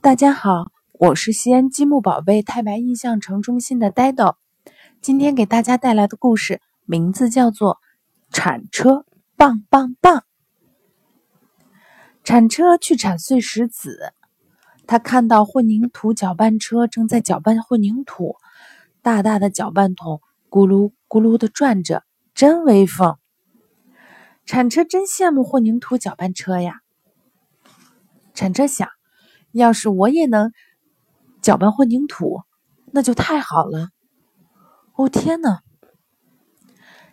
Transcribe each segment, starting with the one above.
大家好，我是西安积木宝贝太白印象城中心的呆豆，今天给大家带来的故事名字叫做《铲车棒棒棒》。铲车去铲碎石子，他看到混凝土搅拌车正在搅拌混凝土，大大的搅拌桶咕噜咕噜的转着，真威风。铲车真羡慕混凝土搅拌车呀。铲车想。要是我也能搅拌混凝土，那就太好了。哦天哪！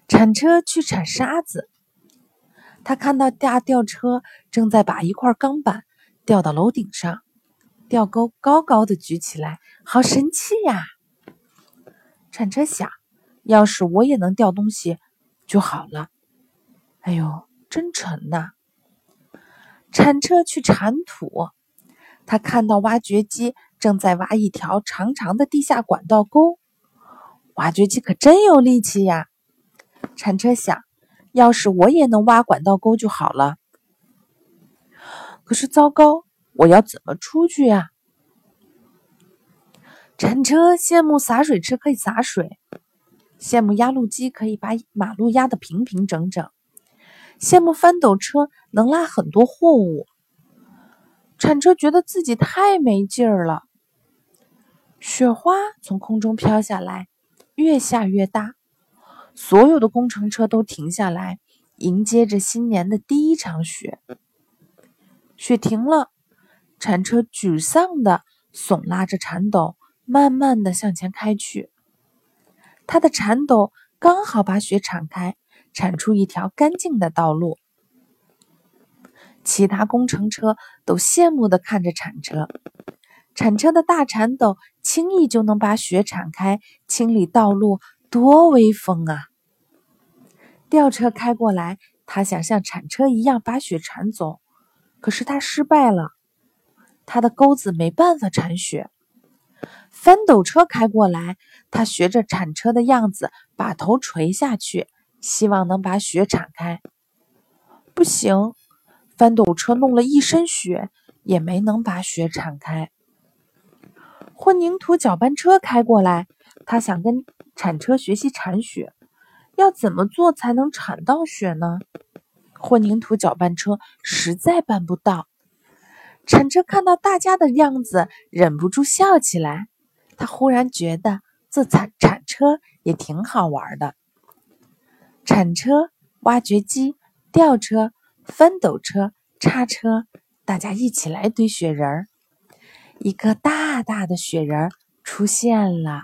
铲车去铲沙子，他看到大吊车正在把一块钢板吊到楼顶上，吊钩高高的举起来，好神气呀！铲车想，要是我也能吊东西就好了。哎呦，真沉呐！铲车去铲土。他看到挖掘机正在挖一条长长的地下管道沟，挖掘机可真有力气呀！铲车想，要是我也能挖管道沟就好了。可是糟糕，我要怎么出去呀？铲车羡慕洒水车可以洒水，羡慕压路机可以把马路压得平平整整，羡慕翻斗车能拉很多货物。铲车觉得自己太没劲儿了。雪花从空中飘下来，越下越大，所有的工程车都停下来，迎接着新年的第一场雪。雪停了，铲车沮丧地耸拉着铲斗，慢慢的向前开去。他的铲斗刚好把雪铲开，铲出一条干净的道路。其他工程车都羡慕的看着铲车，铲车的大铲斗轻易就能把雪铲开，清理道路，多威风啊！吊车开过来，他想像铲车一样把雪铲走，可是他失败了，他的钩子没办法铲雪。翻斗车开过来，他学着铲车的样子，把头垂下去，希望能把雪铲开，不行。翻斗车弄了一身雪，也没能把雪铲开。混凝土搅拌车开过来，他想跟铲车学习铲雪，要怎么做才能铲到雪呢？混凝土搅拌车实在办不到。铲车看到大家的样子，忍不住笑起来。他忽然觉得做铲铲车也挺好玩的。铲车、挖掘机、吊车。翻斗车、叉车，大家一起来堆雪人儿。一个大大的雪人儿出现了。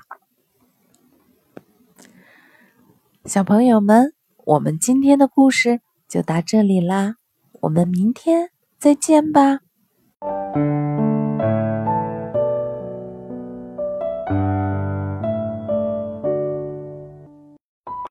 小朋友们，我们今天的故事就到这里啦，我们明天再见吧。